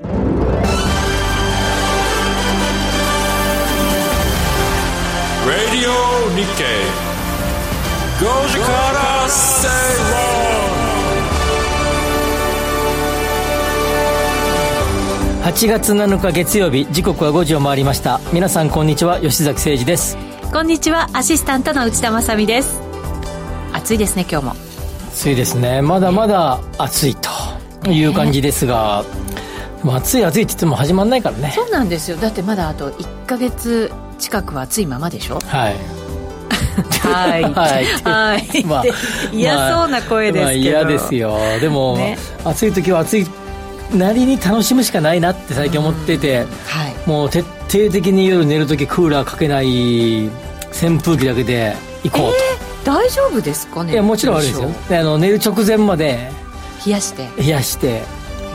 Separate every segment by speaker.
Speaker 1: Radio Nikkei. 5時から正
Speaker 2: 論8月7日月曜日時刻は5時を回りました。皆さんこんにちは吉崎誠二です。
Speaker 3: こんにちはアシスタントの内田まさです。暑いですね今日も。
Speaker 2: 暑いですね。まだまだ暑いという感じですが、ね、暑い暑いって言っても始まんないからね
Speaker 3: そうなんですよだってまだあと1か月近くは暑いままでしょ？
Speaker 2: はい
Speaker 3: はい。はい。はい。まあ、嫌そうな声ですけど。まあ、
Speaker 2: 嫌ですよ。でも、ね、暑い時は暑いなりに楽しむしかないなって最近思ってて、はい、もう徹底的に夜寝る時クーラーかけない扇風機だけで行こうと。
Speaker 3: えー、大丈夫ですかね？
Speaker 2: いや、もちろんあるんですよ。あの寝る直前まで
Speaker 3: 冷やして。
Speaker 2: 冷やして。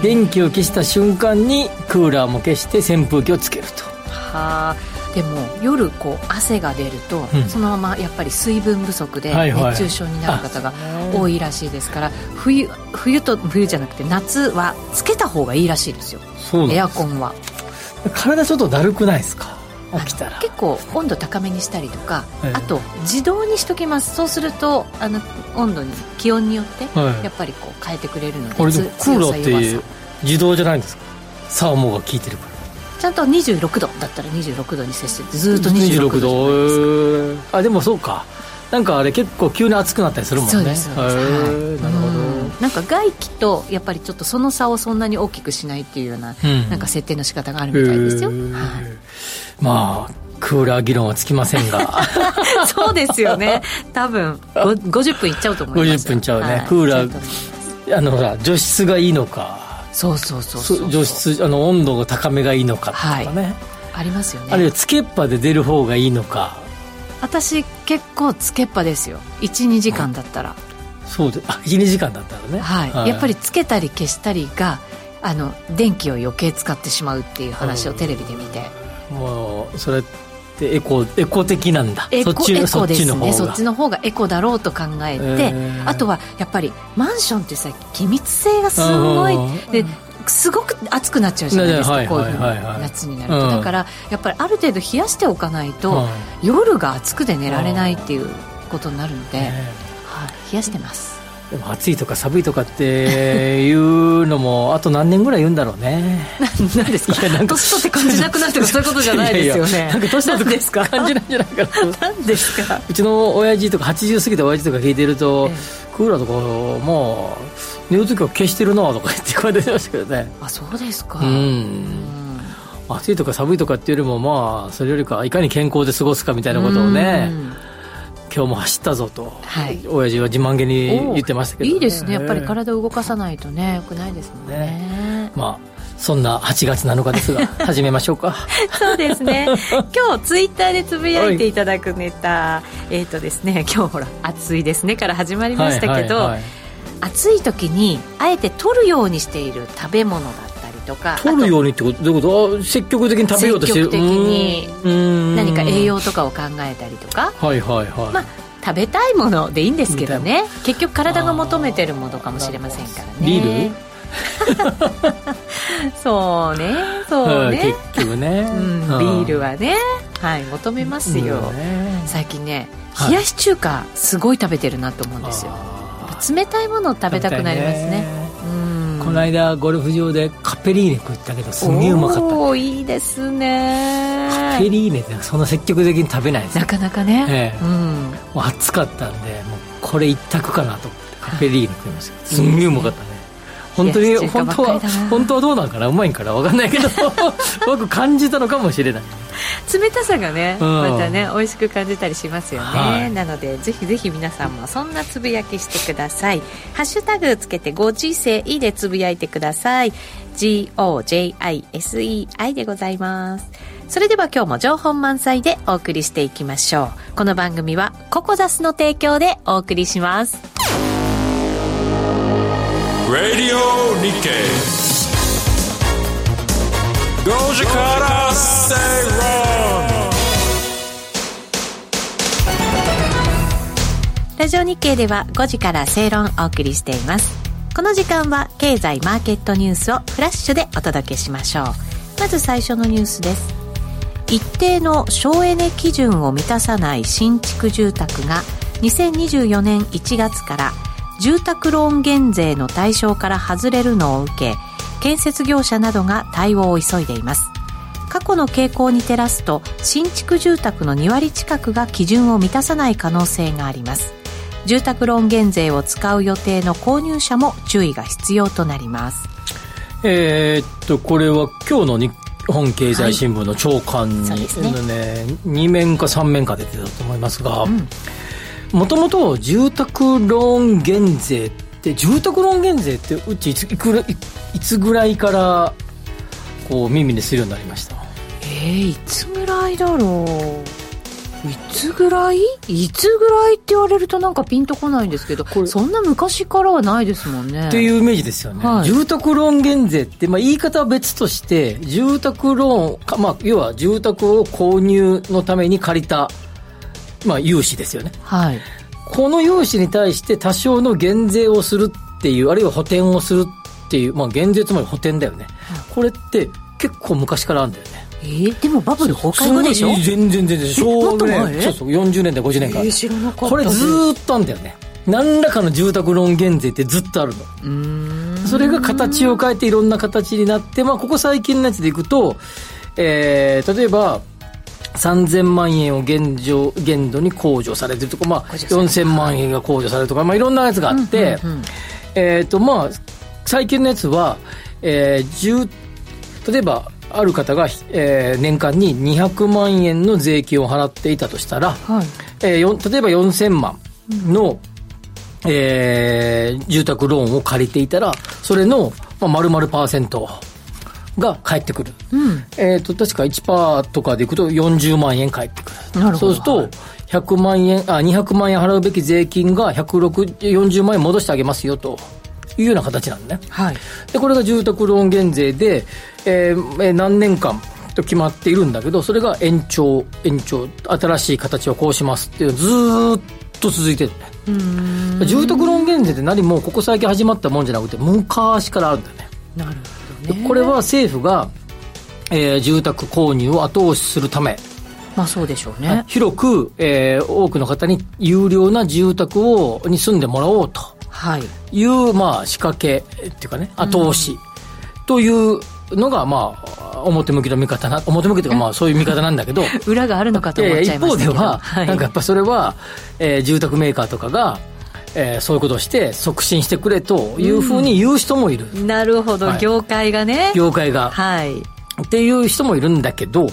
Speaker 2: 電気を消した瞬間にクーラーも消して扇風機をつけると。
Speaker 3: はあ。でも夜こう汗が出ると、うん、そのままやっぱり水分不足で熱中症になる方が多いらしいですから、冬冬と冬じゃなくて夏はつけた方がいいらしいですよ。エアコンは。
Speaker 2: 体ちょっとだるくないですか？起きたら。
Speaker 3: 結構温度高めにしたりとか、はい、あと自動にしときます。そうするとあの温度に気温によってやっぱりこう変えてくれるので、はい、
Speaker 2: クーラーって自動じゃないんですか？サーモが効いてるから。
Speaker 3: ちゃんと26度だったら26度に接してずっと26度26
Speaker 2: 度。あでもそうか。なんかあれ結構急に暑くなったりするもんね。そうです
Speaker 3: そうです、はい、なるほど。なんか外気とやっぱりちょっとその差をそんなに大きくしないっていうような、うん、なんか設定の仕方があるみたいですよ、はい、
Speaker 2: まあクーラー議論はつきませんが。
Speaker 3: そうですよね。多分50分いっちゃうと思います
Speaker 2: 50分いっちゃうね、はい、クーラーあのほら除湿がいいのか。
Speaker 3: そうそうそう
Speaker 2: 除湿あの温度が高めがいいのかとかね、はい、
Speaker 3: ありますよね。
Speaker 2: あるいはつけっぱで出る方がいいのか。
Speaker 3: 私結構つけっぱですよ。12時間だったら、
Speaker 2: うん、そうであ12時間だったらね、
Speaker 3: はい、はい、やっぱりつけたり消したりがあの電気を余計使ってしまうっていう話をテレビで見て、
Speaker 2: うん、もうそれってエコエコ的なんだ。
Speaker 3: エコそっちエコですね。そっちの方が。エコだろうと考えて、あとはやっぱりマンションってさ機密性がすごいですごく暑くなっちゃうじゃないですか、こういうふうに夏になると、だからやっぱりある程度冷やしておかないと、夜が暑くて寝られないっていうことになるので、はい、冷やしてます
Speaker 2: でも暑いとか寒いとかっていうのもあと何年ぐらい言うんだろうね。
Speaker 3: 何ですか？年取って感じなくなってとかそういうことじゃないですよね。
Speaker 2: なんか年取ってですか？感じないんじゃないかな
Speaker 3: 何ですか？
Speaker 2: うちの親父とか80過ぎた親父とか聞いてると、ええ、クーラーとかもう寝る時は消してるなとか言って声出てましたけどね。
Speaker 3: あそうですか。
Speaker 2: うん。暑いとか寒いとかっていうよりもまあそれよりかいかに健康で過ごすかみたいなことをね今日も走ったぞと、はい、親父は自慢げに言ってましたけど、
Speaker 3: ね、いいですね。やっぱり体を動かさないとねよくないですもんね、ね、
Speaker 2: まあそんな8月7日ですが 始めましょうか。
Speaker 3: そうですね。今日ツイッターでつぶやいていただくネタえっ、ー、とですね今日ほら「暑いですね」から始まりましたけど、はいはいはい、暑い時にあえて取るようにしている食べ物だとか
Speaker 2: 取るようにってこと？どういうこと？積極的に食べようとしてる。
Speaker 3: 積極的に何か栄養とかを考えたりとか。
Speaker 2: はいはいはい、まあ
Speaker 3: 食べたいものでいいんですけどね。結局体が求めてるものかもしれませんからね。
Speaker 2: ビール？
Speaker 3: そうねそうね、
Speaker 2: 結局ね、
Speaker 3: うん、ビールはね。はい求めますよ、ね、最近ね冷やし中華すごい食べてるなと思うんですよ、冷たいものを食べたくなりますね
Speaker 2: この間ゴルフ場でカペリーネ食ったけどすげえうまかった。お
Speaker 3: おいいですね。
Speaker 2: カペリーネってそんな積極的に食べないです。
Speaker 3: なかなかね、
Speaker 2: ええ、うん、もう暑かったんでもうこれ一択かなと思ってカペリーネ食いました。すんげえうまかったね本当に本当は本当はどうな。んかなうまいんかな分かんないけど 僕感じたのかもしれない。
Speaker 3: 冷たさがね、うん、またね美味しく感じたりしますよね、はい、なのでぜひぜひ皆さんもそんなつぶやきしてください。ハッシュタグつけてご時世でつぶやいてください。GOJISEI でございます。それでは今日も情報満載でお送りしていきましょう。この番組はココザスの提供でお送りします
Speaker 1: Radio Nikkei. 5時から正論
Speaker 3: ラジオ日経では5時から正論をお送りしています。この時間は経済マーケットニュースをフラッシュでお届けしましょう。まず最初のニュースです。一定の省エネ基準を満たさない新築住宅が2024年1月から住宅ローン減税の対象から外れるのを受け建設業者などが対応を急いでいます。過去の傾向に照らすと新築住宅の2割近くが基準を満たさない可能性があります。住宅ローン減税を使う予定の購入者も注意が必要となります。
Speaker 2: えー、っとこれは今日の日本経済新聞の朝刊に、はい、ねね2面か3面か出てたと思いますがもともと住宅ローン減税って住宅ローン減税ってうちいついくらいつぐらいからこう耳にするようになりました？
Speaker 3: えー、いつぐらいだろう？いつぐらい？いつぐらいって言われるとなんかピンとこないんですけどそんな昔からはないですもんね。
Speaker 2: っていうイメージですよね、はい、住宅ローン減税って、まあ、言い方は別として住宅ローンまあ、要は住宅を購入のために借りた、まあ、融資ですよね、
Speaker 3: はい、
Speaker 2: この融資に対して多少の減税をするっていうあるいは補填をするっていう、まあ、減税つまり補填だよね、はい、これって結構昔からあるんだよね。
Speaker 3: えー、でもバブル崩壊後でしょ？
Speaker 2: 全然全然。昭和ね。そうそう。40年代50年間、え
Speaker 3: ー、
Speaker 2: これずっとあるんだよね。何らかの住宅ローン減税ってずっとあるの。それが形を変えていろんな形になって、まあ、ここ最近のやつでいくと、えー、例えば3000万円を現状限度に控除されてるとか、まあ、4000万円が控除されるとか、まあ、いろんなやつがあって、うんうんうん、えっ、ー、とまあ最近のやつは、えー、例えばある方が、えー、年間に200万円の税金を払っていたとしたら、はい、えー、例えば4000万の、うん、えー、住宅ローンを借りていたら、それの、まあ、丸々パーセントが返ってくる。うん、えっ、と、確か1%とかでいくと40万円返ってくる。なるほど。そうすると、100万円、あ、200万円払うべき税金が140万円戻してあげますよと。いうような形なんね。
Speaker 3: はい。
Speaker 2: で、これが住宅ローン減税で、えー、何年間と決まっているんだけど、それが延長、延長、新しい形をこうしますっていうずっと続いてるね。住宅ローン減税って何もここ最近始まったもんじゃなくて、昔からあるんだよね。
Speaker 3: なるほど、ね、
Speaker 2: これは政府が、えー、住宅購入を後押しするため、
Speaker 3: まあそうでしょうね。
Speaker 2: 広く、えー、多くの方に有料な住宅を、に住んでもらおうと。
Speaker 3: はい。
Speaker 2: いう、まあ仕掛けっていうかね、後押しというのが、まあ、表向きの見方な、表向きというか、まあ、そういう見方なんだけど。
Speaker 3: 裏があるのかと思っちゃいま
Speaker 2: した一方では、はい、なんかやっぱそれは、えー、住宅メーカーとかが、えー、そういうことをして促進してくれというふうに言う人もいる。
Speaker 3: うん、なるほど、はい、業界がね。
Speaker 2: 業界が。
Speaker 3: はい。
Speaker 2: っていう人もいるんだけど、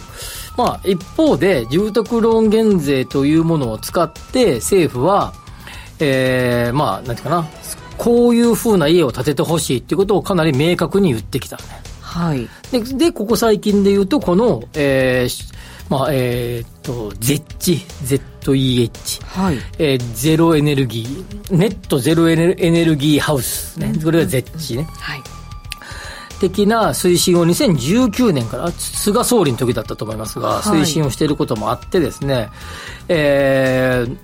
Speaker 2: まあ、一方で、住宅ローン減税というものを使って、政府は、えー、まあ、なんていうかな、こういうふうな家を建ててほしいっていうことをかなり明確に言ってきた、ね。
Speaker 3: はい。
Speaker 2: で、でここ最近で言うと、この、えー、まあ、えー、っと、ZEH、ZEH。
Speaker 3: はい。
Speaker 2: えー、ゼロエネルギー、ネットゼロエネルギーハウスね。これが ZEH ね。
Speaker 3: はい。
Speaker 2: 的な推進を2019年から菅総理の時だったと思いますが、推進をしていることもあってですね、えー、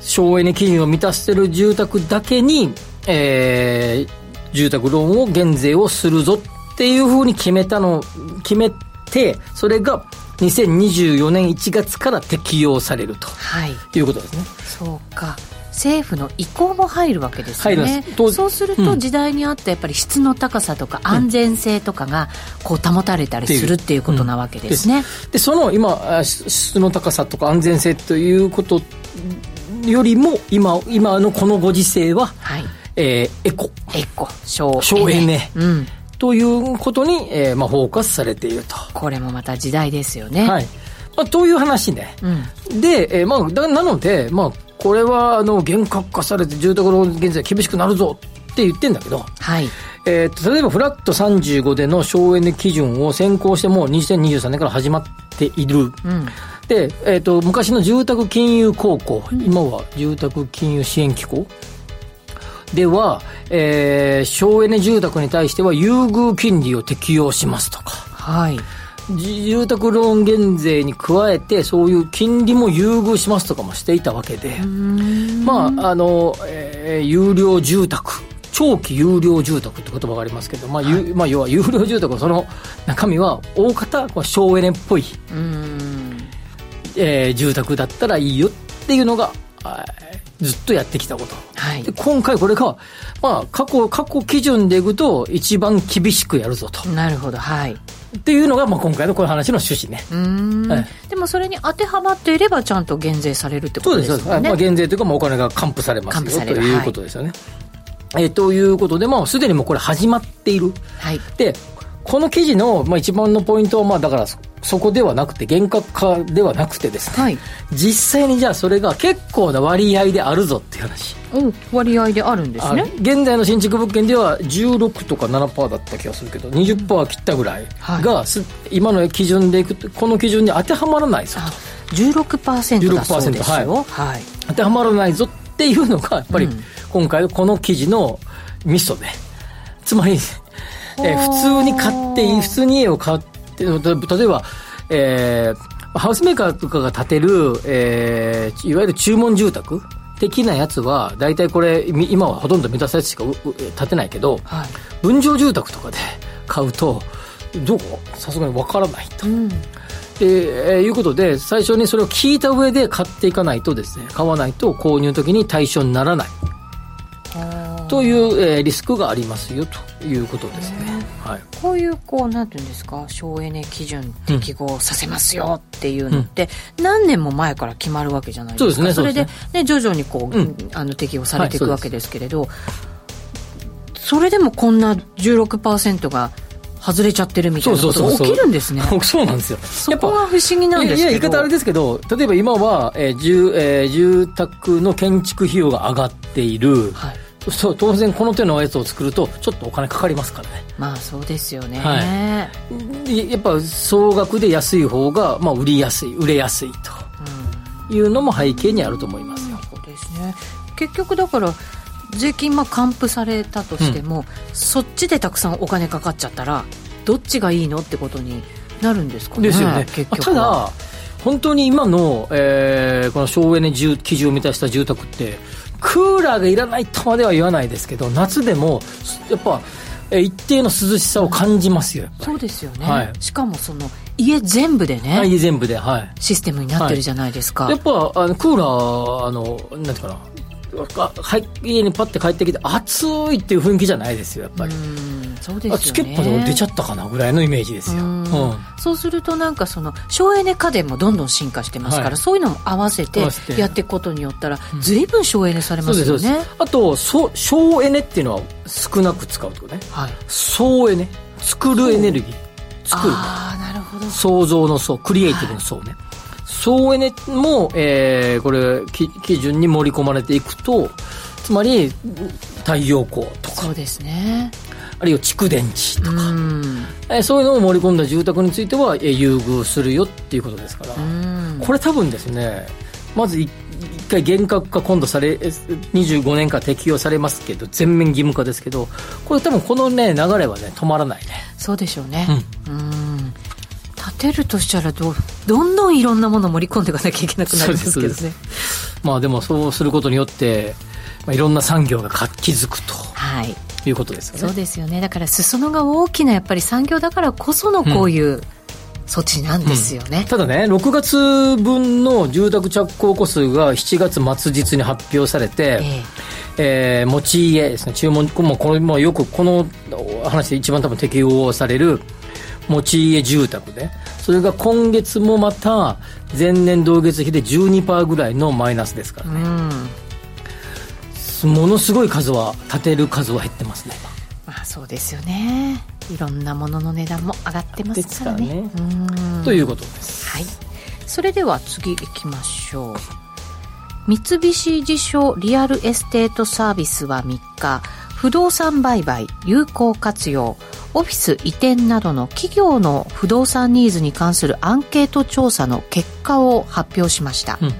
Speaker 2: 省エネ基準を満たしている住宅だけに、えー、住宅ローンを減税をするぞっていうふうに決めたの、決めて、それが2024年1月から適用されると、はい、いうことですね。
Speaker 3: そうか。政府の意向も入るわけですよね。そうすると時代に合ったやっぱり質の高さとか安全性とかがこう保たれたりするっていうことなわけですね。
Speaker 2: でその今質の高さとか安全性ということよりも今今のこのご時世は、はい。えー、エコ。
Speaker 3: エコ。省
Speaker 2: 省エネ、うん、ということに、えーまあ、フォーカスされていると。
Speaker 3: これもまた時代ですよね。
Speaker 2: はい。まあ、という話ね、うん、で、えーまあ、だなので、まあ、これはあの厳格化されて住宅ローン現在厳しくなるぞって言ってんだけど、
Speaker 3: はい。
Speaker 2: えー、例えばフラット35での省エネ基準を先行してもう2023年から始まっている、うん。で、えーと、昔の住宅金融高校、うん、今は住宅金融支援機構では、えー、省エネ住宅に対しては優遇金利を適用しますとか、
Speaker 3: はい、
Speaker 2: 住宅ローン減税に加えてそういう金利も優遇しますとかもしていたわけで。まああの、えー、有料住宅長期有料住宅って言葉がありますけど、まあ、はい、まあ、要は有料住宅その中身は大方省エネっぽい、えー、住宅だったらいいよっていうのがずっとやってきたこと、はい、で今回これが、まあ、過去過去基準でいくと一番厳しくやるぞと。
Speaker 3: なるほどはい。
Speaker 2: っていうのが、まあ、今回のこういう話の趣旨ね。
Speaker 3: はい、でもそれに当てはまっていれば、ちゃんと減税されるってことですね。そうです、
Speaker 2: まあ、減税というか、まあ、お金が還付されますよということですよね。はい、えー、ということで、まあ、すでにもうこれ始まっている。はい、で、この記事の、まあ、一番のポイントは、まあ、だから、そこではなくて、厳格化ではなくてですね、はい、実際にじゃあそれが結構な割合であるぞっていう話。
Speaker 3: 割合であるんですね。
Speaker 2: 現在の新築物件では16とか7%だった気がするけど20%切ったぐらいが、はい、今の基準でいくとこの基準に当てはまらないぞと。
Speaker 3: 16%だそうですよ、はい。
Speaker 2: はい、当てはまらないぞっていうのがやっぱり今回この記事のミソで。つまり、え普通に買って普通に家を買って例えばえー、ハウスメーカーとかが建てる、えー、いわゆる注文住宅的なやつは大体これ今はほとんど目指されしか建てないけど、はい、分譲住宅とかで買うとどう？さすがにわからないと。うん。えー、いうことで、最初にそれを聞いた上で買っていかないとですね、買わないと購入時に対象にならない。という、えー、リスクがありますよということですね。
Speaker 3: はい、こういうこうなんていうんですか？省エネ基準適合させますよっていうのって、うん、何年も前から決まるわけじゃないですか。そね、それでね徐々にこう、うん、あの適用されていくわけですけれど、はい、そそれでもこんな16%が外れちゃってるみたいなことが起きるんですね。
Speaker 2: そうなんですよ。
Speaker 3: そこが不思議なんですけど。いや、
Speaker 2: 言い方あれですけど、例えば今は、えー住えー、住宅の建築費用が上がっている。はいそう当然この手のやつを作るとちょっとお金かかりますからね。
Speaker 3: まあそうですよね、
Speaker 2: はい、やっぱ総額で安い方が、まあ、売りやすい売れやすいというのも背景にあると思いますよ、
Speaker 3: うん、そうですね。結局だから税金まあ還付されたとしても、うん、そっちでたくさんお金かかっちゃったらどっちがいいのってことになるんですかね
Speaker 2: ですよね。結局ただ本当に今の、えー、この省エネ基準を満たした住宅ってクーラーがいらないとまでは言わないですけど夏でもやっぱ一定の涼しさを感じますよ
Speaker 3: そうですよね、はい、しかもその家全部でね、
Speaker 2: 家全部で、はい、
Speaker 3: システムになってるじゃないですか、
Speaker 2: はい、やっぱあのクーラーあのなんていうかなはい、家にパッて帰ってきて暑いっていう雰囲気じゃないですよやっぱり。
Speaker 3: そうですよね。
Speaker 2: つけっぱで出ちゃったかなぐらいのイメージですよ、うん、
Speaker 3: そうするとなんかその省エネ家電もどんどん進化してますから、はい、そういうのも合わせてやっていくことによったら随分省エネされますよね、
Speaker 2: あとそ省エネっていうのは少なく使うってことね、はい、総エネ。作るエネルギー。作る。
Speaker 3: ああなるほど。
Speaker 2: 創造の層クリエイティブの層ね、はい総エネも、えー、これ基準に盛り込まれていくとつまり太陽光とか。
Speaker 3: そうですね。
Speaker 2: あるいは蓄電池とか、えー、そういうのを盛り込んだ住宅については、えー、優遇するよっていうことですから。これ多分ですねまず一回厳格化今度され25年間適用されますけど全面義務化ですけどこれ多分このね流れはね止まらないね。
Speaker 3: そうでしょうね。うん。立てるとしたらどどんどんいろんなものを盛り込んでいかなきゃいけなくなるんですけどね。
Speaker 2: まあでもそうすることによって、まあ、いろんな産業が活気づくと、はい、いうことですよね。
Speaker 3: そうですよね。だから裾野が大きなやっぱり産業だからこそのこういう、うん。措置なんですよね、うん、
Speaker 2: ただね6月分の住宅着工戸数が7月末日に発表されて、えーえー、持ち家ですね。注文もうこれもよくこの話で一番多分適用される持ち家住宅で、それが今月もまた前年同月比で12%ぐらいのマイナスですからね、ものすごい数は建てる数は減ってますね。
Speaker 3: まあそうですよね。いろんなものの値段も上がってますからね。か
Speaker 2: らねということです。
Speaker 3: はい。それでは次いきましょう。三菱地所リアルエステートサービスは3日不動産売買有効活用オフィス移転などの企業の不動産ニーズに関するアンケート調査の結果を発表しました、うん、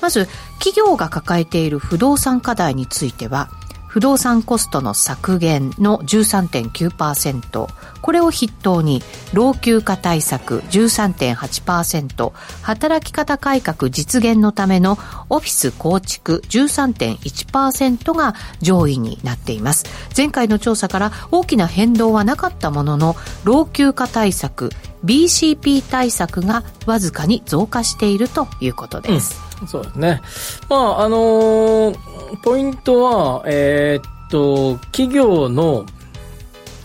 Speaker 3: まず企業が抱えている不動産課題については不動産コストの削減の13.9%これを筆頭に老朽化対策13.8%働き方改革実現のためのオフィス構築13.1%が上位になっています。前回の調査から大きな変動はなかったものの老朽化対策 BCP 対策がわずかに増加しているということです、
Speaker 2: うん、そうですね。まああのーポイントは、えー、っと、企業の、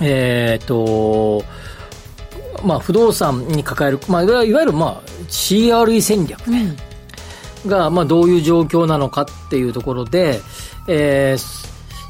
Speaker 2: えー、っと、まあ、不動産に抱える、まあ、いわゆる、まあ、CRE 戦略ね、うん、が、まあ、どういう状況なのかっていうところで、えー、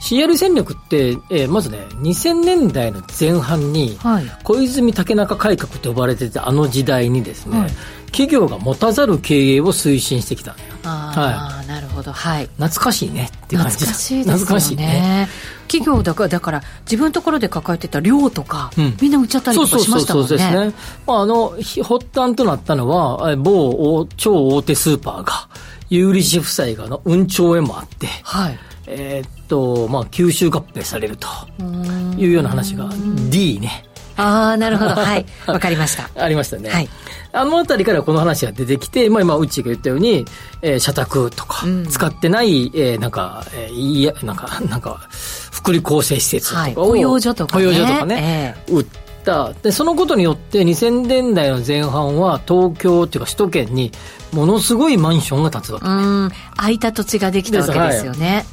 Speaker 2: CR 戦略って、えー、まずね、2000年代の前半に、はい、小泉竹中改革と呼ばれてたあの時代にですね、はい、企業が持たざる経営を推進してきた
Speaker 3: ああ、はい、なるほど。はい。
Speaker 2: 懐かしいねっていう感じ
Speaker 3: 懐かしいですね。懐かしいね。企業だから、だから自分のところで抱えてた量とか、うん、みんな売っちゃったりとかしましたもんね。そうそうそうですね。
Speaker 2: まあ、あの、発端となったのは、某超大手スーパーが、有利子負債がの運兆へもあって、はい。えー、っと、まあ、吸収合併されるというような話が D ね。
Speaker 3: ああ、なるほど。はい。わかりました。
Speaker 2: ありましたね。はい。あのあたりからこの話が出てきて、まあ今、うちが言ったように、えー、社宅とか、使ってない、えー、なんか、えー、いや、なんか、なんか、福利厚生施設とかを、はい、
Speaker 3: 保養所とか
Speaker 2: ね。保養所とかね、えー、売った。で、そのことによって2000年代の前半は東京っていうか首都圏にものすごいマンションが建つわけ、ね。うん。
Speaker 3: 空いた土地ができたわけですよね。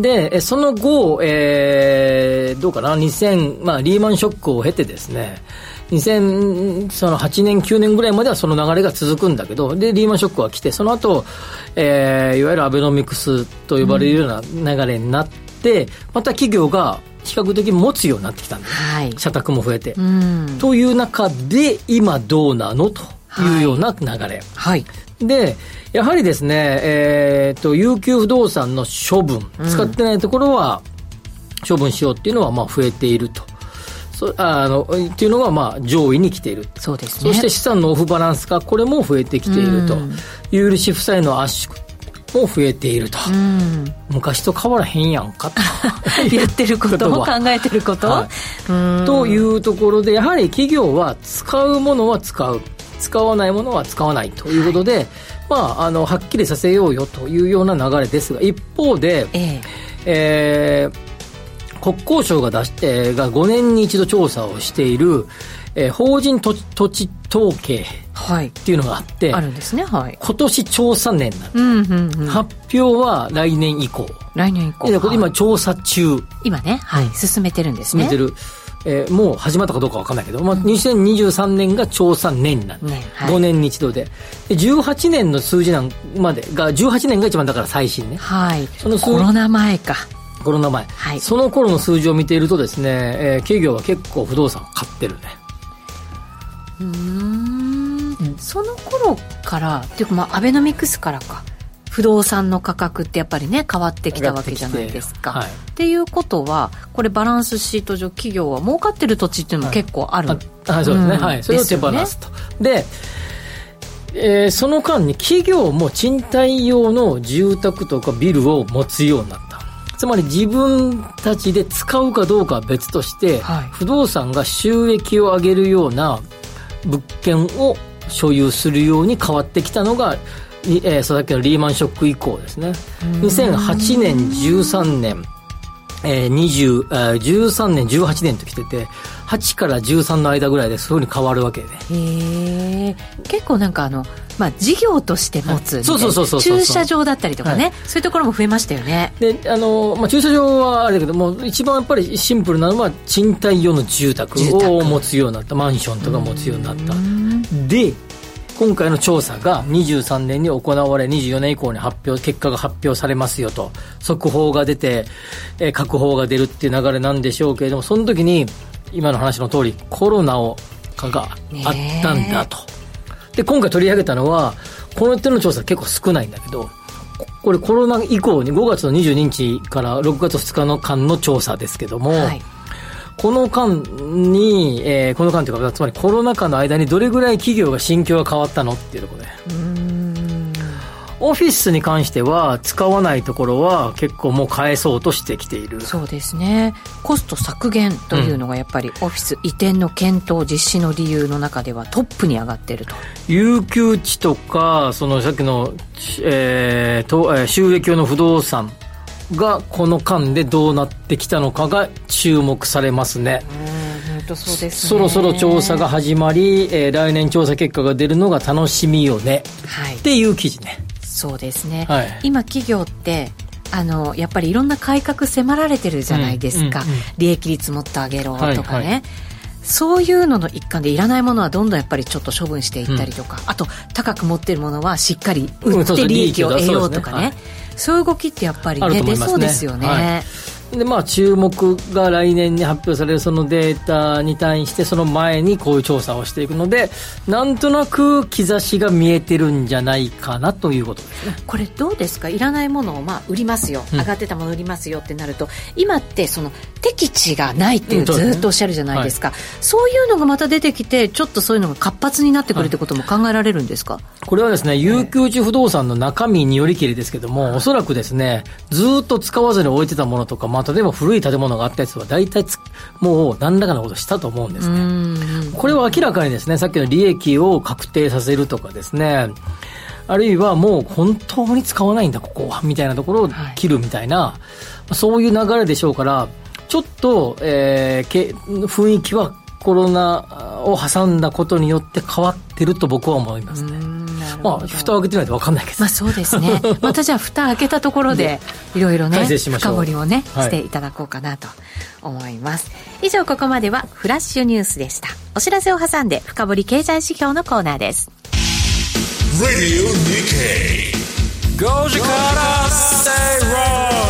Speaker 2: で、その後、えー、どうかな、2000、まあ、リーマンショックを経てですね、2008年、9年ぐらいまではその流れが続くんだけど、で、リーマンショックは来て、その後、えー、いわゆるアベノミクスと呼ばれるような流れになって、うん、また企業が比較的持つようになってきたんだ、はい、社宅も増えて、うん。という中で、今どうなの？というような流れ。はい、はい、で、やはりですね、えー、と、有給不動産の処分、使ってないところは処分しようっていうのは、まあ、増えていると。そあのっていうのがまあ上位に来ている
Speaker 3: そうです、ね、
Speaker 2: そして資産のオフバランス化これも増えてきていると、有利子負債の圧縮も増えていると、昔と変わらへんやんかと。
Speaker 3: 言ってること考えてること、は
Speaker 2: い、というところでやはり企業は使うものは使う使わないものは使わないということで、はい、まあ、あのはっきりさせようよというような流れですが一方で、えー、えー国交省が出してが5年に一度調査をしている、えー、法人土地統計っていうのがあって、
Speaker 3: はい、あるんですね、はい、
Speaker 2: 今年調査年なんうんうんうん、発表は来年以降。
Speaker 3: 来年以降。
Speaker 2: 今調査中。
Speaker 3: 今ね、はい、進めてるんですね。
Speaker 2: 進めてるえー、もう始まったかどうか分かんないけど、まあ、2023年が調査年なんで、ねはい、5年に一度で。で18年の数字なんまでが18年が一番だから最新ね。
Speaker 3: はい。そのコロナ前か。
Speaker 2: コロナ前、はい、その頃の数字を見ているとですね、えー、企業は結構不動産を買ってるね。
Speaker 3: うん。その頃からっていうかまあアベノミクスからか不動産の価格ってやっぱりね変わってきたわけじゃないですか。はい、っていうことはこれバランスシート上企業は儲かってる土地っていうのも結構ある、はい、
Speaker 2: あそうですね、うん、はい。それを手放すと。でえー、その間に企業も賃貸用の住宅とかビルを持つようになった。つまり自分たちで使うかどうかは別として、はい、不動産が収益を上げるような物件を所有するように変わってきたのが、えー、さっきのリーマンショック以降ですね。2008年、13年、えー、20、13年、18年と来てて、8から13の間ぐらいでそういうふうに変わるわけで、
Speaker 3: ね、へえ結構なんかあの、まあ、事業として持つ、
Speaker 2: そうそうそうそう
Speaker 3: 駐車場だったりとかね、はい、そういうところも増えましたよね。
Speaker 2: であの、まあ、駐車場はあれだけども一番やっぱりシンプルなのは賃貸用の住宅を持つようになった。マンションとか持つようになった。で今回の調査が23年に行われ24年以降に発表結果が発表されますよと。速報が出て、えー、確報が出るっていう流れなんでしょうけれどもその時に今の話の通りコロナをがあったんだと。で、今回取り上げたのは、この点の調査結構少ないんだけど、これコロナ以降に5月の22日から6月2日の間の調査ですけども、はい、この間に、えー、この間というか、つまりコロナ禍の間にどれぐらい企業が心境が変わったのっていうところで。オフィスに関しては使わないところは結構もう返そうとしてきている。
Speaker 3: そうですね。コスト削減というのがやっぱりオフィス移転の検討実施の理由の中ではトップに上がっていると。
Speaker 2: 有給地とかそのさっきの、えー、と収益用の不動産がこの間でどうなってきたのかが注目されますね。
Speaker 3: そうですね。
Speaker 2: そろそろ調査が始まり、えー、来年調査結果が出るのが楽しみよね、はい、っていう記事ね。
Speaker 3: そうですね、はい、今企業ってあのやっぱりいろんな改革迫られてるじゃないですか、うんうんうん、利益率もっと上げろとかね、はいはい。そういうのの一環でいらないものはどんどんやっぱりちょっと処分していったりとか、うん、あと高く持ってるものはしっかり売って利益を得ようとかね、そういう動きってやっぱりね、ね、出そうですよね。はい。
Speaker 2: でまあ、注目が来年に発表されるそのデータに対してその前にこういう調査をしていくのでなんとなく兆しが見えてるんじゃないかなということですね。
Speaker 3: これどうですか？いらないものをまあ売りますよ、上がってたもの売りますよってなると今ってその敵地がないっていうずっとおっしゃるじゃないですか、うんそう、ねはい、そういうのがまた出てきてちょっとそういうのが活発になってくるってことも考えられるんですか、はい、
Speaker 2: これはですね有給地不動産の中身によりきりですけども、おそらくですねずっと使わずに置いてたものとか、まあ、例えば古い建物があったやつは大体もう何らかのことしたと思うんですね。これは明らかにですねさっきの利益を確定させるとかですねあるいはもう本当に使わないんだここはみたいなところを切るみたいな、はい、そういう流れでしょうからちょっと、えー、け雰囲気はコロナを挟んだことによって変わってると僕は思いますね。まあ、蓋を開けてないと分かんないけど。
Speaker 3: まあそうですね。またじゃあ蓋開けたところで、いろいろね、深掘りをね、していただこうかなと思います。以上、ここまではフラッシュニュースでした。お知らせを挟んで、深掘り経済指標のコーナーです。Radio Nikkei 5時から Stay Wrong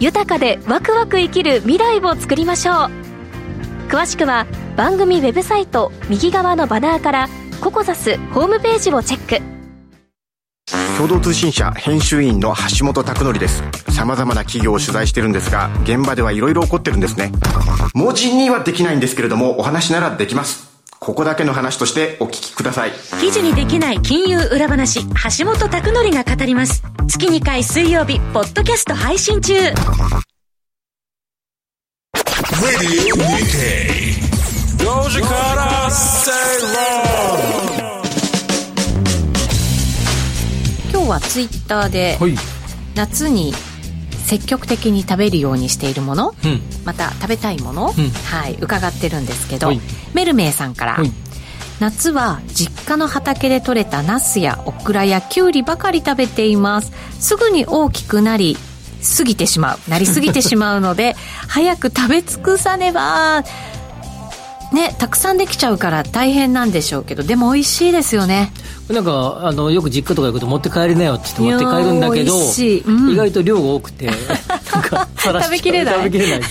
Speaker 3: 豊かでワクワク生きる未来を作りましょう。詳しくは番組ウェブサイト右側のバナーからココザスホームページをチェック。
Speaker 4: 共同通信社編集員の橋本拓則です。様々な企業を取材してるんですが現場ではいろいろ起こってるんですね。文字にはできないんですけれどもお話ならできます。ここだけの話としてお聞きください。
Speaker 5: 記事にできない金融裏話橋本拓則が語ります。月2回水曜日ポッドキャスト配信中。
Speaker 3: 今日はツイッターで、はい、夏に積極的に食べるようにしているもの、うん、また食べたいもの、うん、はい、伺ってるんですけど、はい、メルメイさんから、はい、夏は実家の畑で採れたナスやオクラやキュウリばかり食べています。すぐに大きくなり過ぎてしまう。なりすぎてしまうので 早く食べ尽くさねば。ねたくさんできちゃうから大変なんでしょうけどでも美味しいですよね。
Speaker 2: なんかあのよく実家とか行くと持って帰りなよって言って持って帰るんだけど、うん、意外と量が多くて
Speaker 3: 食べきれない。
Speaker 2: 食べきれない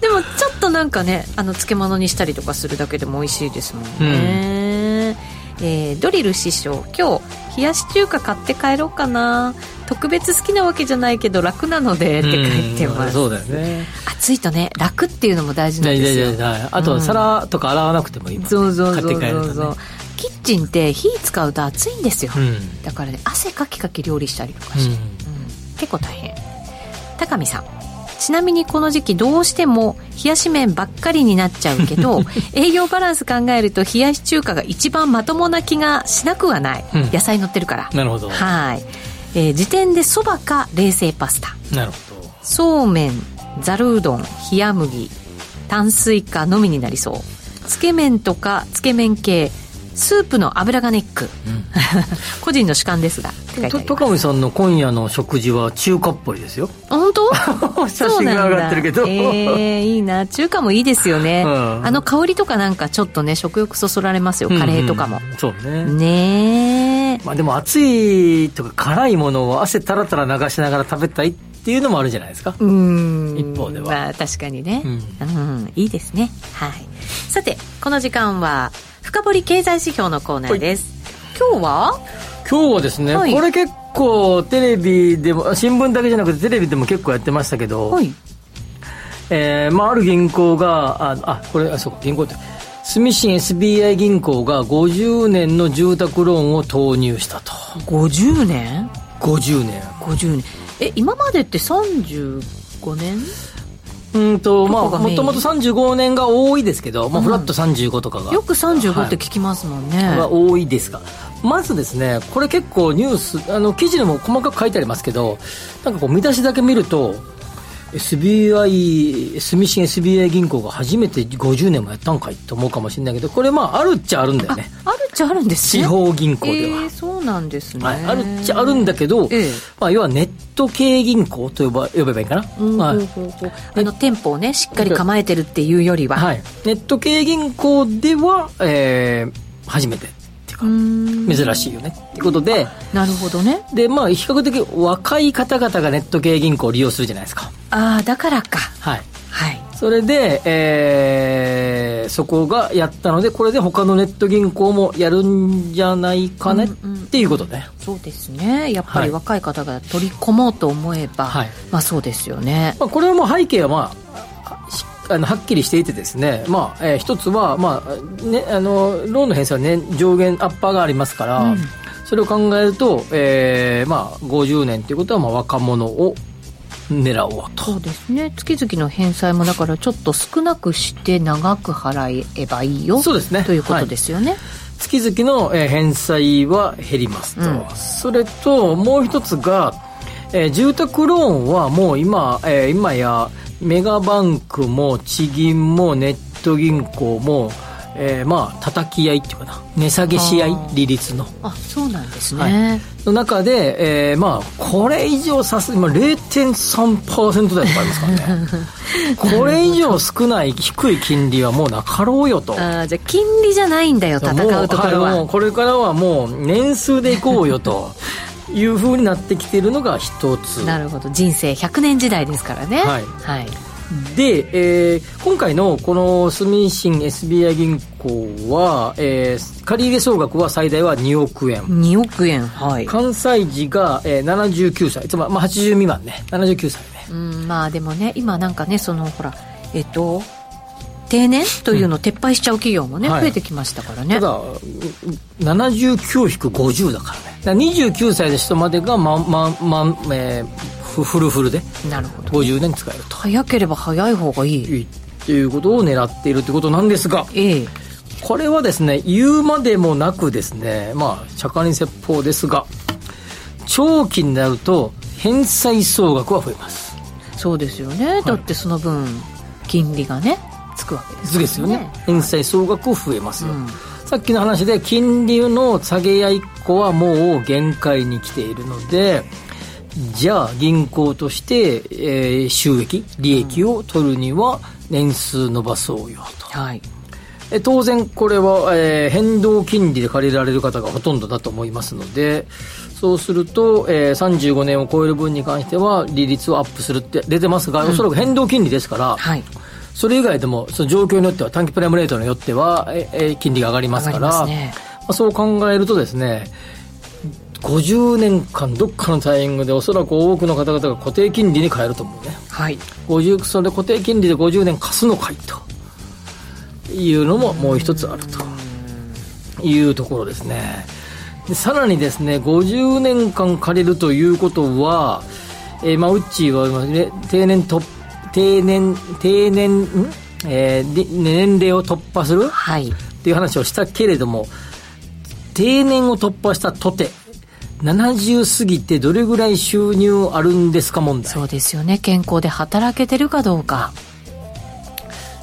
Speaker 3: でもちょっとなんかねあの漬物にしたりとかするだけでも美味しいですもんね、うん、えー、ドリル師匠今日冷やし中華買って帰ろうかな。特別好きなわけじゃないけど楽なのでって書いてます、
Speaker 2: そうだよね。
Speaker 3: 暑いとね楽っていうのも大事なんですよ。
Speaker 2: あと皿とか洗わなくてもいいもん、ね、そうそう。そうそうそう、
Speaker 3: キッチンって火使うと暑いんですよ、うん、だからね汗かきかき料理したりとかして、うん、うん、結構大変。高見さんちなみにこの時期どうしても冷やし麺ばっかりになっちゃうけど 営業バランス考えると冷やし中華が一番まともな気がしなくはない、うん、野菜乗ってるから。
Speaker 2: なるほど。
Speaker 3: はい、えー、時点でそばか冷製パスタ。
Speaker 2: なるほど。
Speaker 3: そうめんざるうどん冷麦炭水化のみになりそう。つけ麺とかつけ麺系スープの油がネック、個人の主観ですが。
Speaker 2: 高見さんの今夜の食事は中華っぽいですよ。
Speaker 3: 本当？
Speaker 2: 写真が上がってるけど。
Speaker 3: ええー、いいな。中華もいいですよね、うん、あの香りとかなんかちょっとね食欲そそられますよ。カレーとかも、
Speaker 2: うんうん、そうね。
Speaker 3: ね
Speaker 2: まあでも熱いとか辛いものを汗たらたら流しながら食べたいっていうのもあるじゃないですか。
Speaker 3: うん。
Speaker 2: 一方では。
Speaker 3: まあ確かにね、うん、うん、いいですね。はい。さてこの時間は深掘り経済指標のコーナーです、今日は？
Speaker 2: 今日はですね、はい、これ結構テレビでも新聞だけじゃなくてテレビでも結構やってましたけど、はい、えー、まあ、ある銀行がああこれあそう銀行って住信 SBI 銀行が50年の住宅ローンを投入したと。
Speaker 3: 50年
Speaker 2: ?50 年。
Speaker 3: 50年。え今までって35年？
Speaker 2: うんとまあもともと35年が多いですけど、まあ、フラット35とかが、
Speaker 3: よく35って聞きますもんね、
Speaker 2: はい、多いですが。まずですねこれ結構ニュースあの記事でも細かく書いてありますけどなんかこう見出しだけ見ると SBI 住信 SBI 銀行が初めて50年もやったんかいと思うかもしれないけどこれまああるっちゃあるんだよね。
Speaker 3: あるっちゃあるんです
Speaker 2: ね。地方銀行では、え
Speaker 3: ー、そうなんですね、
Speaker 2: はい、あるっちゃあるんだけど、えー、まあ、要はネット系銀行と呼ば呼べばいいかな、うんはい、
Speaker 3: あの店舗をねしっかり構えてるっていうよりは、
Speaker 2: はい、ネット系銀行では、えー、初めて珍しいよね。っていうことで。
Speaker 3: なるほどね。
Speaker 2: でまあ比較的若い方々がネット系銀行を利用するじゃないですか。
Speaker 3: ああだからか。
Speaker 2: はい。
Speaker 3: はい。
Speaker 2: それで、えー、そこがやったのでこれで他のネット銀行もやるんじゃないかね、うんうん、っていうことね。
Speaker 3: そうですね。やっぱり若い方が取り込もうと思えば、はい、まあそうですよね、
Speaker 2: まあ、これはもう背景はまああのはっきりしていてですね、まあえー、一つは、まあね、あのローンの返済は、ね、上限アッパーがありますから、うん、それを考えると、えーまあ、50年ということは、まあ、若者を狙おうと。
Speaker 3: そうですね。月々の返済もだからちょっと少なくして長く払えばいいよ
Speaker 2: そうですね。
Speaker 3: ということですよね、はい、
Speaker 2: 月々の返済は減りますと、うん、それともう一つが、えー、住宅ローンはもう今、えー、今やメガバンクも地銀もネット銀行も、えー、まあ叩き合いっていうかな。値下げし合い利率の。
Speaker 3: あそうなんですね、はい、
Speaker 2: の中で、えー、まあこれ以上さす今0.3%台とかありますからね。これ以上少ない低い金利はもうなかろうよと。
Speaker 3: あじゃあ金利じゃないんだよ戦うところは、
Speaker 2: はい、これからはもう年数でいこうよと いうふうになってきているのが一つ。
Speaker 3: なるほど。人生100年時代ですからね。
Speaker 2: はい、
Speaker 3: はい、
Speaker 2: で、えー、今回のこの住信 SBI 銀行は、えー、借入総額は最大は2億円。
Speaker 3: 2億円。はい。
Speaker 2: 関西時が、えー、79歳。つまり、まあ、80未満ね。79歳ね。
Speaker 3: うんまあでもね今なんかねそのほらえっと定年というのを撤廃しちゃう企業もね、うん、増えてきましたからね、
Speaker 2: ただ79-50だからねだから29歳の人までがまままえー、フルフルで
Speaker 3: なるほど、
Speaker 2: 50年使えると。
Speaker 3: 早ければ早い方がいい。い
Speaker 2: いっていうことを狙っているってことなんですが、
Speaker 3: ええ、
Speaker 2: これはですね言うまでもなくですねまあ釈迦に説法ですが長期になると返済総額は増えます。
Speaker 3: そうですよね、はい、だってその分金利がねつくわけです
Speaker 2: よね。ですよね。返済総額増えますよ、うん、さっきの話で金利の下げ合いっ子はもう限界に来ているのでじゃあ銀行として、えー、収益利益を取るには年数伸ばそうよと、
Speaker 3: はい、
Speaker 2: え当然これは、えー、変動金利で借りられる方がほとんどだと思いますのでそうすると、えー、35年を超える分に関しては利率をアップするって出てますが、うん、おそらく変動金利ですから、
Speaker 3: はい
Speaker 2: それ以外でもその状況によっては短期プライムレートによっては、ええ金利が上がりますから、ね、まあ、そう考えるとですね50年間どっかのタイミングでおそらく多くの方々が固定金利に変えると思うね、
Speaker 3: はい、
Speaker 2: 50それで固定金利で50年貸すのかいと。いうのももう一つあると。いうところですね。でさらにですね50年間借りるということは、えー、まあウッチーは、ね、定年突定年定年えー、年齢を突破する、
Speaker 3: はい、っ
Speaker 2: ていう話をしたけれども定年を突破したとて70過ぎてどれぐらい収入あるんですか問題。
Speaker 3: そうですよね。健康で働けてるかどうか。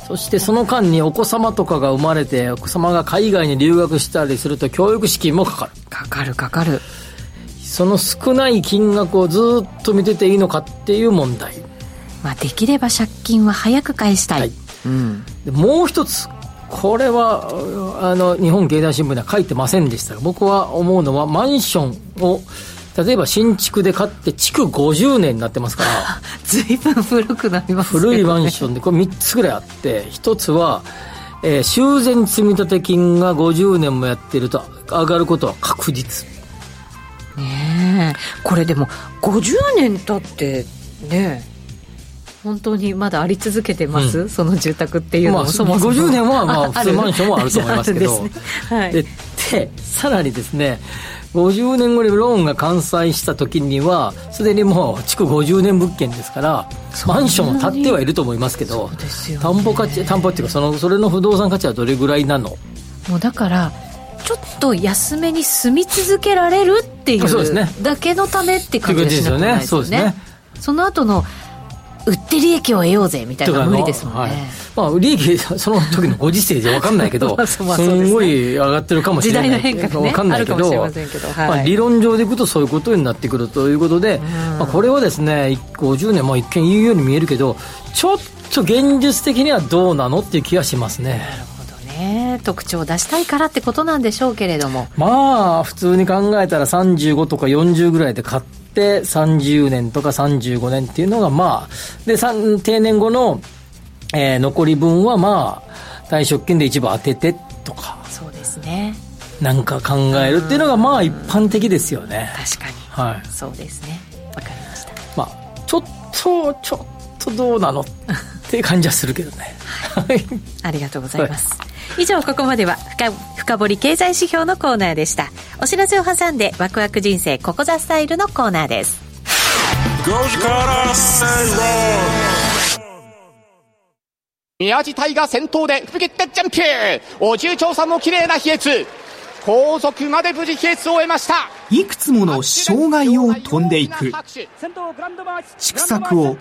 Speaker 2: そしてその間にお子様とかが生まれてお子様が海外に留学したりすると教育資金もかかる。
Speaker 3: かかるかかる。
Speaker 2: その少ない金額をずっと見てていいのかっていう問題
Speaker 3: まあ、できれば借金は早く返したい、はい、
Speaker 2: うん、もう一つこれはあの日本経済新聞では書いてませんでしたが僕は思うのはマンションを例えば新築で買って築50年になってますから
Speaker 3: 随分古くなりますね。
Speaker 2: 古いマンションでこれ3つぐらいあって1つは、えー、修繕積立金が50年もやってると上がることは確実。
Speaker 3: ねえ。これでも50年経ってね本当にまだあり続けてます、うん、その住宅っていうのも、まあ、そもそも。
Speaker 2: 50年はまあ 普通マンションもあると思いますけど。ね。はい、でさらにですね50年後にローンが完済した時にはすでにもう築50年物件ですからマンションを建ってはいると思いますけど、ね、担保価値担保っていうかそのそれの不動産価値はどれぐらいなの？
Speaker 3: もうだからちょっと安めに住み続けられるっていうだけのためって感じがしなくないですよね。その後の売って利益を得ようぜみたいな無理ですもんね、はい、
Speaker 2: まあ、利益その時のご時世じゃ分かんないけど すごい上がってるかもしれない。時代の変化が、ね、分かんないけどままあ、理論上でいくとそういうことになってくるということで、まあ、これはですね50年、まあ、一見言うように見えるけどちょっと現実的にはどうなのっていう気がしますね。
Speaker 3: ね。特徴を出したいからってことなんでしょうけれども。
Speaker 2: まあ普通に考えたら35とか40ぐらいで買って30年とか35年っていうのがまあで定年後の、えー、残り分はまあ退職金で一部当ててとか
Speaker 3: そうですね。
Speaker 2: なんか考えるっていうのがまあ一般的ですよね。
Speaker 3: 確かに、
Speaker 2: はい、
Speaker 3: そうですね。わかりました。
Speaker 2: まあちょっとちょっとどうなの？っていう感じはするけどね、
Speaker 3: はい、ありがとうございます、はい。以上ここまでは深深掘り経済指標のコーナーでした。お知らせを挟んでワクワク人生ここザスタイルのコーナーです。
Speaker 6: 宮地隊が先頭で吹き切ってジャンプお重長さんも綺麗な飛躍後続まで無事飛躍を終えました。
Speaker 7: いくつもの障害を飛んでいく。畜作を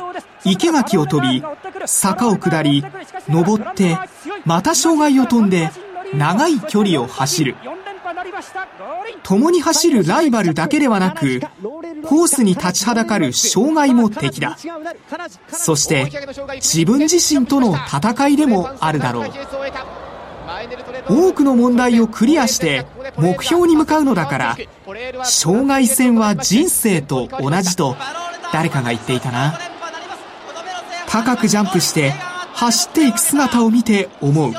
Speaker 7: 池垣を飛び坂を下り登ってまた障害を飛んで長い距離を走る。共に走るライバルだけではなくコースに立ちはだかる障害も敵だ。そして自分自身との戦いでもあるだろう。多くの問題をクリアして目標に向かうのだから障害戦は人生と同じと誰かが言っていたな。高くジャンプして走っていく姿を見て思う。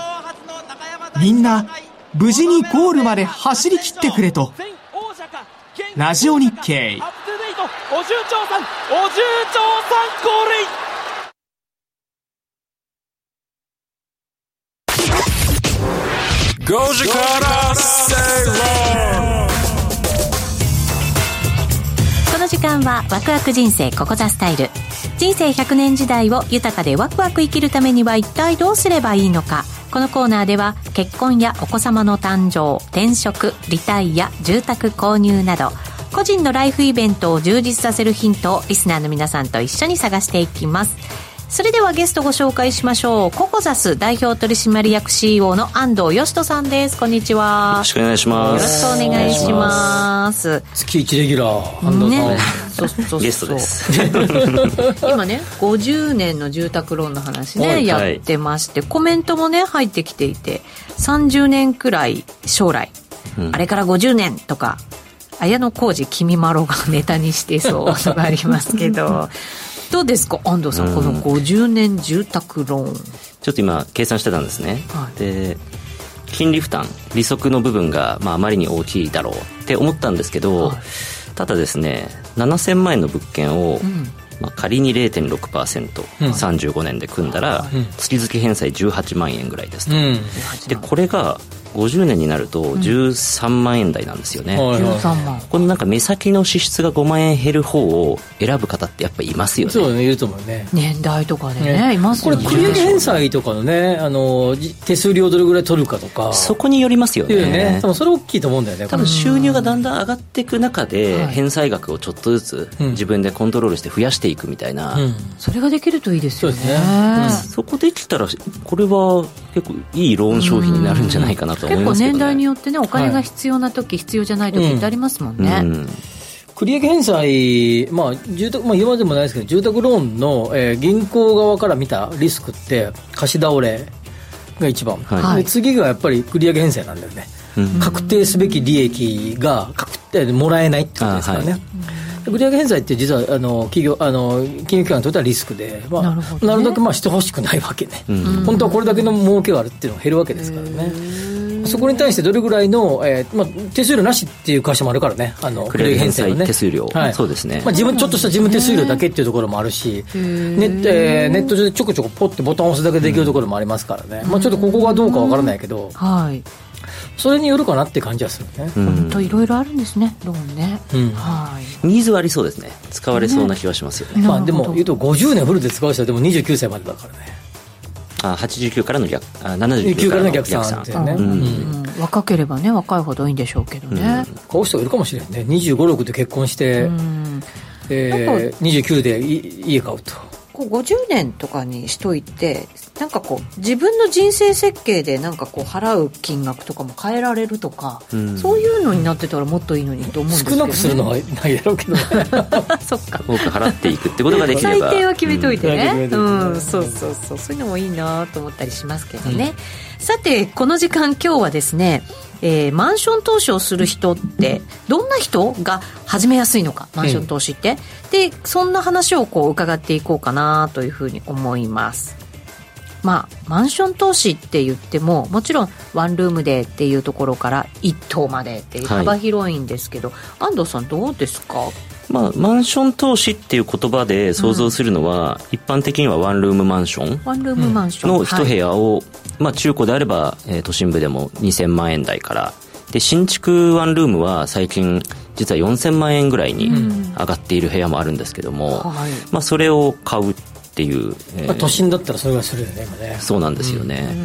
Speaker 7: みんな無事にゴールまで走り切ってくれと。ラジオ日経。お重長さん。お重長さんゴール
Speaker 3: この時間はワクワク人生ここザスタイル。人生100年時代を豊かでワクワク生きるためには一体どうすればいいのか。このコーナーでは結婚やお子様の誕生転職リタイア住宅購入など個人のライフイベントを充実させるヒントをリスナーの皆さんと一緒に探していきます。それではゲストご紹介しましょう。ココザス代表取締役 CEO の安藤義人さんです。こんにちは。
Speaker 8: よろしくお願いします。
Speaker 3: よろしくお願いします。
Speaker 2: 月1レギュラー安藤さん、ね、
Speaker 8: そうそうそう。ゲストです。
Speaker 3: 今ね50年の住宅ローンの話ね、はい、やってましてコメントもね入ってきていて30年くらい将来、うん、あれから50年とか綾小路君まろがネタにしてそうのがありますけどどうですか安藤さん、この50年住宅ローン。
Speaker 8: ちょっと今計算してたんですね、はい、で金利負担利息の部分が、まあ、あまりに大きいだろうって思ったんですけど、はい、ただですね7000万円の物件を、うん。まあ、仮に 0.6%35、うん、年で組んだら、うん、月々返済18万円ぐらいですと、うん、でこれが50年になると13万円台なんですよね、うん、
Speaker 3: 13万。
Speaker 8: このなんか目先の支出が5万円減る方を選ぶ方ってやっぱりいますよね。
Speaker 2: そうねいると思うね。
Speaker 3: 年代とかでね、ね、います
Speaker 2: よね。これ繰り上げ返済とかのねあの手数料どれぐらい取るかとか。
Speaker 8: そこによりますよね。
Speaker 2: ね。多分それ大きいと思うんだよね
Speaker 8: 多分収入がだんだん上がっていく中で返済額をちょっとずつ自分でコントロールして増やしていくみたいな、うん、
Speaker 3: それができるといいですよね。
Speaker 8: そこできたらこれは結構いいローン商品になるんじゃないかなと思います
Speaker 3: けど、ね、結構年代によってねお金が必要な時、はい、必要じゃない時ってありますもんね、うん。
Speaker 2: 繰り上げ返済、まあ住宅まあ、言わでもないですけど、住宅ローンの、えー、銀行側から見たリスクって、貸し倒れが一番、はい、次がやっぱり繰り上げ返済なんだよね、うん、確定すべき利益が確定もらえないってことですからね。はい。繰り上げ返済って実はあの企業あの金融機関にとってはリスクで、まあ、なるほど、ね、なるだけまあしてほしくないわけね、うん、本当はこれだけの儲けがあるっていうのが減るわけですからね。そこに対してどれぐらいの、えーまあ、手数料なしっていう会社もあるからね、あの
Speaker 8: 繰り上げ返済手数料、はい、そうですね、
Speaker 2: まあ、自分ちょっとした事務手数料だけっていうところもあるし、ネッ,、えー、ネット上でちょこちょこポッてボタンを押すだけできるところもありますからね、まあ、ちょっとここがどうかわからないけど。はい。それによるかなって感じはするね。
Speaker 3: 本当いろいろあるんですね、ローンね。うん、
Speaker 8: はい。ニーズはありそうですね。使われそうな気はしますよね。
Speaker 2: ねまあでも言うと50年フルで使う人はでも29歳までだからね。
Speaker 8: あ89からの逆あ79
Speaker 2: からの逆算ってね、うん。
Speaker 3: うん、若ければね若いほどいいんでしょうけどね、
Speaker 2: うん、こう人いるかもしれないね2 5 6で結婚して、うん、えー、29で家買うと。
Speaker 3: こう50年とかにしといてなんかこう自分の人生設計でなんかこう払う金額とかも変えられるとか、うん、そういうのになってたらもっといいのにと思うんですけど、
Speaker 2: ね、少なくするのはないだろうけど、ね、
Speaker 3: そっか。
Speaker 8: 多く払っていくってことができれ
Speaker 3: ば。最低は決めといてね、うん、うん、そうそうそう。そういうのもいいなと思ったりしますけどね、うん、さてこの時間今日はですねえー、マンション投資をする人ってどんな人が始めやすいのかマンション投資って、うん、でそんな話をこう伺っていこうかなというふうに思いますまあマンション投資って言ってももちろんワンルームでっていうところから一棟までっていう幅広いんですけど、はい、安藤さんどうですか？
Speaker 8: まあ、マンション投資っていう言葉で想像するのは、うん、一般的にはワンルームマンション
Speaker 3: ワンルームマンション。
Speaker 8: の一部屋を、はいまあ、中古であれば、えー、都心部でも2000万円台から。で新築ワンルームは最近実は4000万円ぐらいに上がっている部屋もあるんですけども、うんはい、まあ、それを買うっていう、
Speaker 2: えー、まあ、都心だったらそれがするよね今ね。
Speaker 8: そうなんですよね、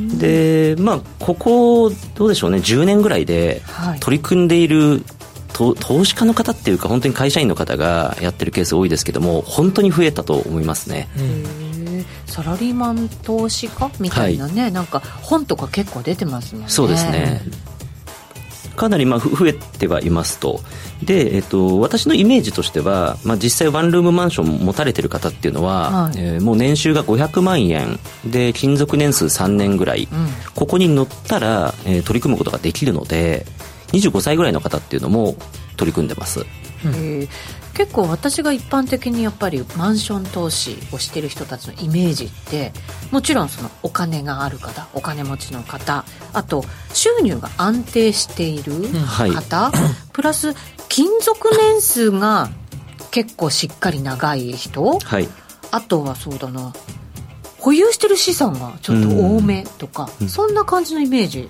Speaker 8: うん、でまあここどうでしょうね。10年ぐらいで取り組んでいる、投資家の方っていうか本当に会社員の方がやってるケース多いですけども本当に増えたと思いますね、うん。
Speaker 3: サラリーマン投資家みたいなね、はい、なんか本とか結構出てますもんね。
Speaker 8: そうですねかなりまあ増えてはいますと。で、えっと、私のイメージとしては、まあ、実際ワンルームマンション持たれてる方っていうのは、はい、えー、もう年収が500万円。で勤続年数3年ぐらい、うん、ここに乗ったら、えー、取り組むことができるので25歳ぐらいの方っていうのも取り組んでます、うん、
Speaker 3: 結構私が一般的にやっぱりマンション投資をしてる人たちのイメージってもちろんそのお金がある方お金持ちの方あと収入が安定している方、はい、プラス勤続年数が結構しっかり長い人、はい、あとはそうだな保有してる資産がちょっと多めとか、うん、そんな感じのイメージ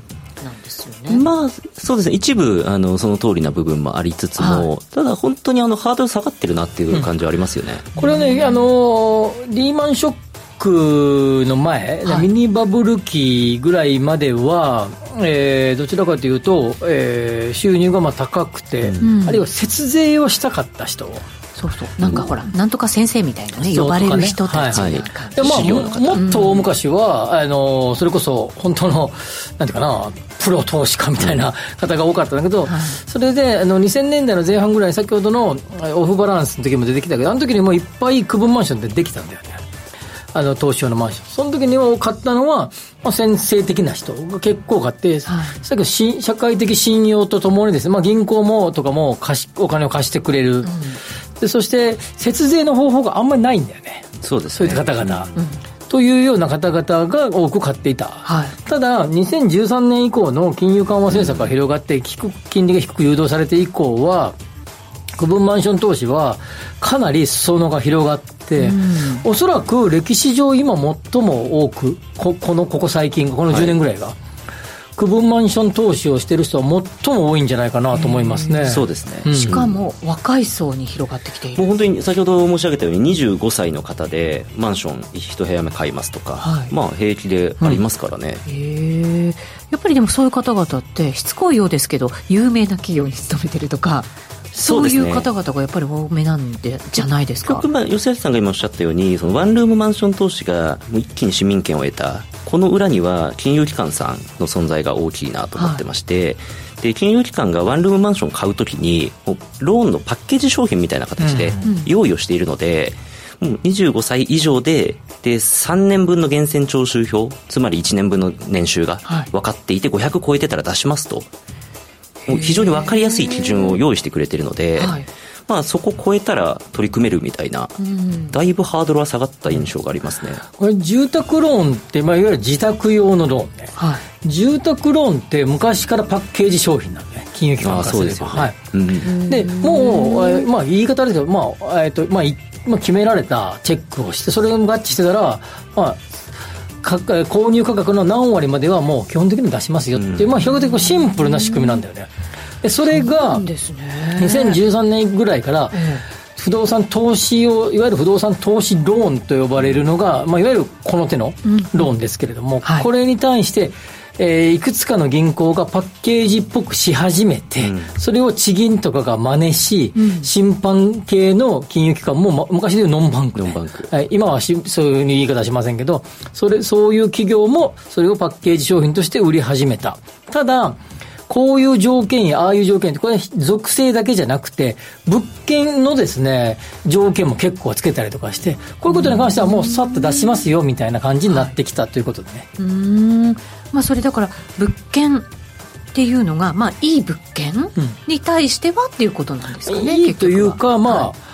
Speaker 3: ですよね。
Speaker 8: まあ、そうですね。一部、あの、その通りな部分もありつつも、はい、ただ本当にあの、ハードル下がってるなっていう感じはありますよね。
Speaker 2: うん、これはね、あの、リーマンショックの前、はい、ミニバブル期ぐらいまでは、えー、どちらかというと、えー、収入がまあ高くて、うん、あるいは節税をしたかった人
Speaker 3: そうそう。なんかほら、なんとか先生みたいなね呼ばれる人たち
Speaker 2: はいまあ、もっと大昔は、あのそれこそ本当のなんていうかなプロ投資家みたいな方が多かったんだけど、それであの2000年代の前半ぐらい先ほどのオフバランスの時も出てきたけどあの時にもいっぱい区分マンションってできたんだよね。あの投資用のマンション。その時に買ったのは、まあ、先生的な人が結構買って、はい、さっき社会的信用とともにですね、まあ、銀行もとかも貸しお金を貸してくれる、うんでそして節税の方法があんまりないんだよね。
Speaker 8: そうです、ね、
Speaker 2: そういった方々、うん、というような方々が多く買っていた、はい、ただ2013年以降の金融緩和政策が広がって、金利が低く誘導されて以降は区分マンション投資はかなり裾野が広がって、うん、おそらく歴史上今最も多くここのここ最近この10年ぐらいが、はい区分マンション投資をしてる人は最も多いんじゃないかなと思いますね。
Speaker 8: そうですね、
Speaker 3: うん、しかも若い層に広がってきている。
Speaker 8: もう本当に先ほど申し上げたように25歳の方でマンション一部屋目買いますとか、はい、まあ平気でありますからね。
Speaker 3: うん、へやっぱりでもそういう方々ってしつこいようですけど有名な企業に勤めてるとかそういう方々がやっぱり多めなんでじゃないですか？
Speaker 8: まあ、吉崎さんが今おっしゃったようにそのワンルームマンション投資が一気に市民権を得たこの裏には金融機関さんの存在が大きいなと思ってまして、はい、で金融機関がワンルームマンションを買うときにローンのパッケージ商品みたいな形で用意をしているので、もう25歳以上でで3年分の源泉徴収票つまり1年分の年収が分かっていて500超えてたら出しますと非常に分かりやすい基準を用意してくれてるので、はい、まあ、そこ超えたら取り組めるみたいな、うん、だいぶハードルは下がった印象がありますね。
Speaker 2: これ住宅ローンって、まあ、いわゆる自宅用のローンね、はい、住宅ローンって昔からパッケージ商品なんで、ね、金融機関からすれば、ね、はい。うん、でもう、まあ、言い方ですけど、まあえーとまあ、まあ、決められたチェックをしてそれが合致してたら、まあ、購入価格の何割まではもう基本的に出しますよっていう、うん、まあ、比較的シンプルな仕組みなんだよね。でそれが2013年ぐらいから、不動産投資をいわゆる不動産投資ローンと呼ばれるのが、まあ、いわゆるこの手のローンですけれども、うんはい、これに対してえー、いくつかの銀行がパッケージっぽくし始めて、うん、それを地銀とかが真似し、うん、審判系の金融機関も、ま、昔でいうノンバンク、
Speaker 8: ね、ノンバンク。
Speaker 2: はい、今はしそういう言い方はしませんけどそれそういう企業もそれをパッケージ商品として売り始めた。ただこういう条件やああいう条件って、これは属性だけじゃなくて、物件のですね、条件も結構つけたりとかして、こういうことに関してはもうさっと出しますよみたいな感じになってきたということでね。
Speaker 3: うん。まあそれだから、物件っていうのが、まあいい物件に対してはっていうことなんですかね、
Speaker 2: いいというか、まあ、はい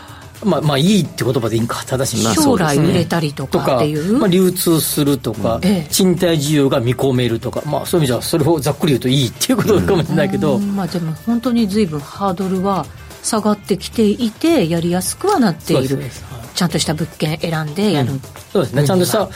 Speaker 2: まあ、まあいいって言葉でいいんか。正しい、
Speaker 3: 将来売れたりとかっていう、
Speaker 2: まあ、流通するとか、うん、賃貸需要が見込めるとか、まあ、そういう意味じゃそれをざっくり言うといいっていうことかもしれないけど、
Speaker 3: うん、まあ、でも本当に随分ハードルは下がってきていてやりやすくはなっている。ちゃんとした物件選んでやる、うん、
Speaker 2: そうですね。ちゃんとした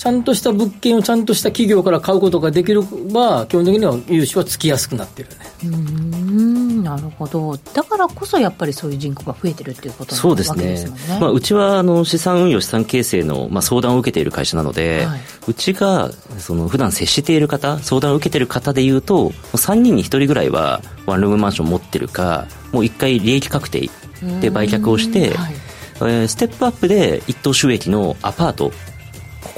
Speaker 2: ちゃんとした物件をちゃんとした企業から買うことができれば基本的には融資はつきやすくなってるね。
Speaker 3: うんなるほど。だからこそやっぱりそういう人口が増えてるっていうこと
Speaker 8: なんですね。そうですね、まあ、うちはあの資産運用資産形成の、まあ、相談を受けている会社なので、はい、うちがその普段接している方相談を受けている方でいうと3人に1人ぐらいはワンルームマンション持ってるかもう1回利益確定で売却をして、はい。えー、ステップアップで一等収益のアパート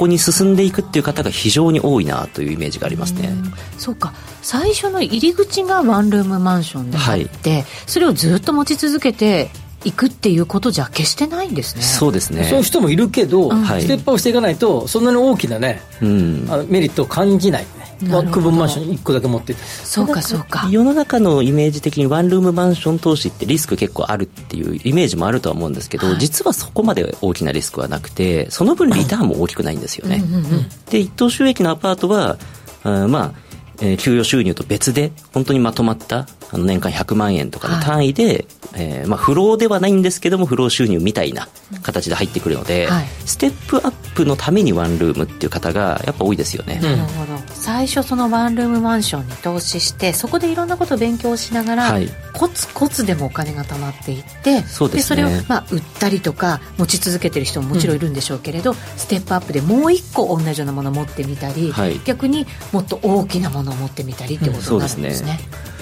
Speaker 8: ここに進んでいくっていう方が非常に多いなというイメージがありますね。
Speaker 3: うそうか。最初の入り口がワンルームマンションであって、はい、それをずっと持ち続けていくっていうことじゃ決してないんですね。
Speaker 8: そうですね。
Speaker 2: そういう人もいるけど、うん、ステップアップしていかないと、そんなに大きなね、うん、あのメリットを感じないね。区分マンション1個だけ持ってて。
Speaker 3: そうかそうか。
Speaker 8: 世の中のイメージ的にワンルームマンション投資ってリスク結構あるっていうイメージもあるとは思うんですけど、はい、実はそこまで大きなリスクはなくてその分リターンも大きくないんですよね、うんうんうん、で一等収益のアパートはあまあえー、給与収入と別で本当にまとまったあの年間100万円とかの単位で、はい、えー、まあ、不労ではないんですけども不労収入みたいな形で入ってくるので、はい、ステップアップのためにワンルームっていう方がやっぱ多いですよね、
Speaker 3: なるほど。最初そのワンルームマンションに投資してそこでいろんなことを勉強しながら、はい、コツコツでもお金が貯まっていって
Speaker 8: そうです、
Speaker 3: ね、それを、まあ、売ったりとか持ち続けてる人ももちろんいるんでしょうけれど、うん、ステップアップでもう一個同じようなものを持ってみたり、逆にもっと大きなものを持ってみたりってことになるんですね。うん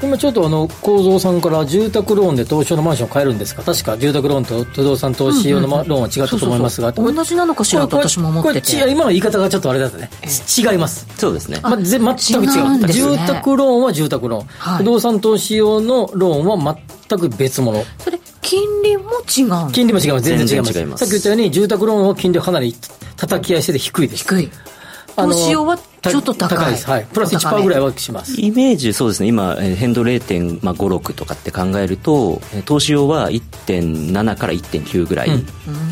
Speaker 2: 今ちょっとあの構造さんから住宅ローンで東証のマンションを買えるんですか？確か住宅ローンと不動産投資用の、ローンは違ったと思いますが。
Speaker 3: 同じなのかしらと私も思ってて。
Speaker 2: 今の言い方がちょっとあれだとね、違います。
Speaker 8: そうですね、
Speaker 2: ま、全く違う、ね、住宅ローンは住宅ローン、はい、不動産投資用のローンは全く別物。
Speaker 3: それ金利も違う
Speaker 2: 金利も違います。全然違います。さっき言ったように住宅ローンは金利はかなり叩き合いしてて低いです。
Speaker 3: 低い。投資用はちょっと高い。高いです、
Speaker 2: はい、プラス1%ぐらいはします。
Speaker 8: イメージそうですね。今変動0.56とかって考えると投資用は1.7から1.9ぐらい、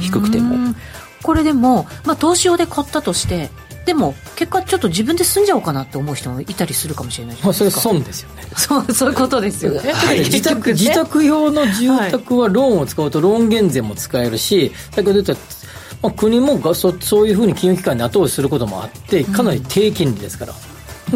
Speaker 8: 低くても。
Speaker 3: これでも、まあ、投資用で買ったとしてでも結果ちょっと自分で住んじゃおうかなって思う人もいたりするかもしれない
Speaker 2: まあ、それ損ですよね。
Speaker 3: そうそういうことですよね、
Speaker 2: はい、自宅自宅用の住宅はローンを使うとローン減税も使えるし先ほど言ったまあ、国もそそういうふうに金融機関に後押しすることもあってかなり低金利ですから、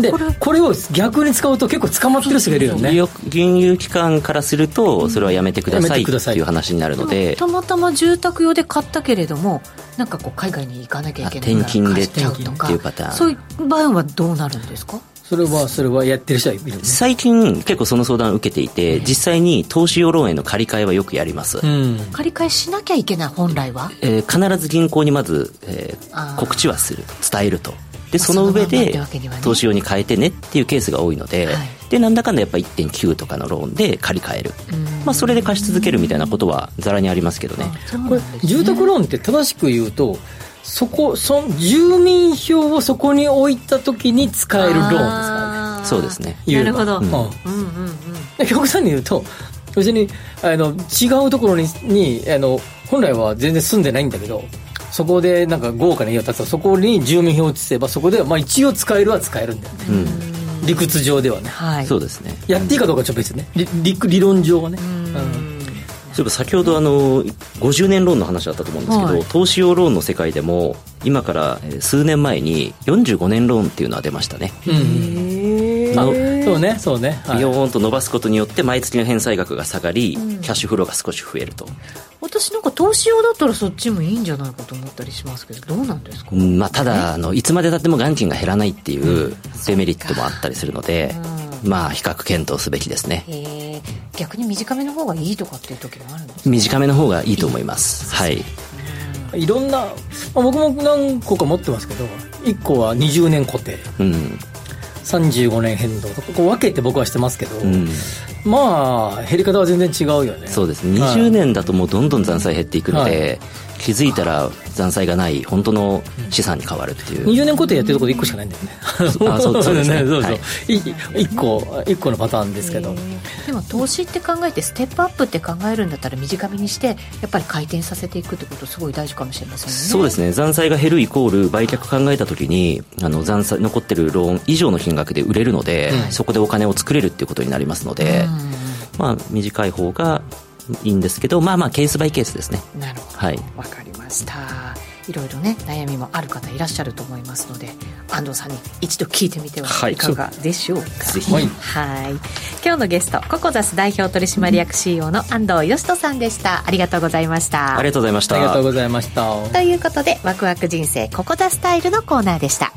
Speaker 2: でこれを逆に使うと結構捕まってる人がいるよね。
Speaker 8: 金融機関からするとそれはやめてくださいっていう話になるので。
Speaker 3: たまたま住宅用で買ったけれどもなんかこう海外に行かなきゃいけない
Speaker 8: 転勤でっていうパターン。
Speaker 3: そういう場合はどうなるんですか？
Speaker 2: それはそれはやってる人はいる、ね、
Speaker 8: 最近結構その相談を受けていて、実際に投資用ローンへの借り換えはよくやります、うん、
Speaker 3: 借り換えしなきゃいけない本来は、
Speaker 8: えー、必ず銀行にまず、えー、告知はする。伝えると。でその上で投資用に変えてねっていうケースが多いので、はい、でなんだかんだやっぱ1.9とかのローンで借り換える、まあ、それで貸し続けるみたいなことはざらにありますけどね。
Speaker 2: これ住宅ローンって正しく言うとそこそ住民票をそこに置いた時に使えるローンですから
Speaker 8: ね。そうですね。
Speaker 3: なるほど、うん。うんうん
Speaker 2: うん、極端に言うと別にあの違うところににあの本来は全然住んでないんだけどそこでなんか豪華な家を建つとそこに住民票を移せばそこではまあ一応使えるは使えるんだよね、うん、理屈上ではね、
Speaker 8: はい、そうですね。
Speaker 2: やっていいかどうかちょっと別ね。理理論上はね。うん
Speaker 8: そういえば先ほどあの50年ローンの話あったと思うんですけど、はい、投資用ローンの世界でも今から数年前に45年ローンっていうのは出ましたね。
Speaker 2: そうねそうね、
Speaker 8: ビヨーンと伸ばすことによって毎月の返済額が下がり、うん、キャッシュフローが少し増えると。
Speaker 3: 私なんか投資用だったらそっちもいいんじゃないかと思ったりしますけどどうなんですか、うん
Speaker 8: まあ、ただあのいつまでたっても元金が減らないっていうデメリットもあったりするので、うん、まあ比較検討すべきですね。
Speaker 3: 逆に短めの方がいいとかっていう時もあるんですか？
Speaker 8: 短めの方がいいと思います。はい。
Speaker 2: いろんな、まあ、僕も何個か持ってますけど1個は20年固定、うん、35年変動。とかこう分けて僕はしてますけど、うん、まあ減り方は全然違うよね。
Speaker 8: そうです。ね20年だともうどんどん残債減っていくので、はい気づいたら残債がない本当の資産に変わるっていう、
Speaker 2: 20年固定やってるところで1個しかないんだよね。あそうそうですね。そうそう、はい、1個1個のパターンですけど。
Speaker 3: でも投資って考えてステップアップって考えるんだったら短めにしてやっぱり回転させていくってことすごい大事かもしれませんね。
Speaker 8: そうですね。残債が減るイコール売却考えた時にあの残債残ってるローン以上の金額で売れるので、うん、そこでお金を作れるっていうことになりますので、まあ短い方がいいんですけどまあまあケースバイケースですね。
Speaker 3: なるほど。はい。わかりました。いろいろね悩みもある方いらっしゃると思いますので安藤さんに一度聞いてみてはいかがでしょうか、はい、はい。今日のゲストココザス代表取締役 CEO の安藤義人さんでした。ありがとうございました。
Speaker 8: ありがとうございました。
Speaker 2: ありがとうございました。
Speaker 3: ということでワクワク人生ココザスタイルのコーナーでした。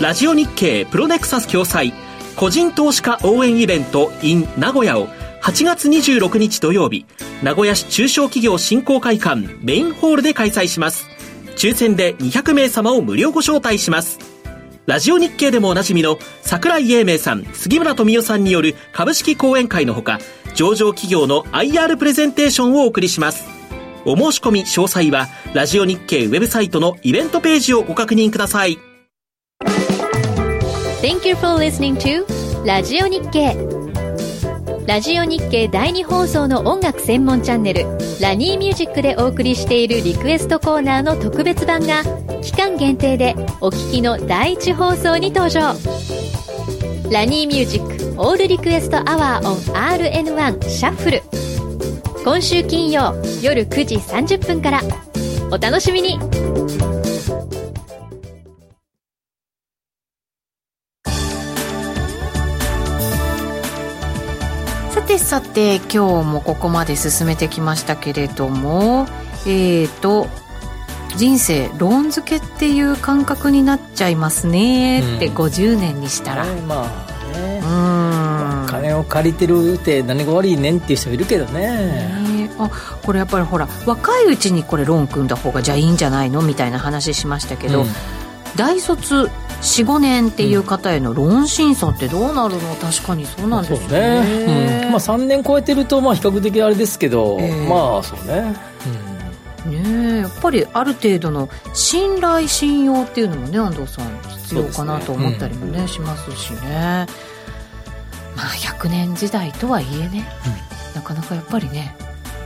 Speaker 9: ラジオ日経プロネクサス共催個人投資家応援イベント in 名古屋を8月26日土曜日、名古屋市中小企業振興会館メインホールで開催します。抽選で200名様を無料ご招待します。ラジオ日経でもおなじみの桜井英明さん、杉村富代さんによる株式講演会のほか、上場企業の IR プレゼンテーションをお送りします。お申し込み詳細は、ラジオ日経ウェブサイトのイベントページをご確認ください。
Speaker 5: Thank you for listening to ラジオ日経ラジオ日経第2放送の音楽専門チャンネル「ラニーミュージック」でお送りしているリクエストコーナーの特別版が期間限定でお聴きの第1放送に登場。RaNi Music All Request Hour on RN1 Shuffle。今週金曜夜9時30分から。お楽しみに。
Speaker 3: さて今日もここまで進めてきましたけれどもえーと人生ローン付けっていう感覚になっちゃいますねって、50年にしたら、
Speaker 2: まあね。うん。金を借りてるって何が悪いねんっていう人いるけどね。
Speaker 3: あこれやっぱりほら若いうちにこれローン組んだ方がじゃあいいんじゃないの？みたいな話しましたけど、うん、大卒45年っていう方へのローン審査ってどうなるの？確かにそうなんですね。
Speaker 2: ね、うん、まあ、3年超えてるとまあ比較的あれですけど、えー、まあそうね、
Speaker 3: うん、ねやっぱりある程度の信頼信用っていうのもね安藤さん必要かなと思ったりもね、ねうん、しますしね。まあ100年時代とはいえね、なかなかやっぱりね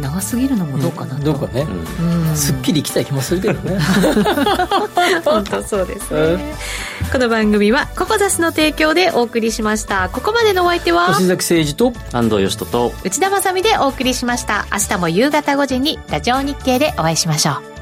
Speaker 3: 長すぎるのもどうかなと、うん、
Speaker 2: どうかね、うん、すっきりいきたい気もするけどね。
Speaker 3: 本当そうですね、この番組はココザスの提供でお送りしました。ここまでのお相手は
Speaker 2: 星崎誠二と
Speaker 8: 安藤義人と
Speaker 3: 内田まさでお送りしました。明日も夕方5時にラジオ日経でお会いしましょう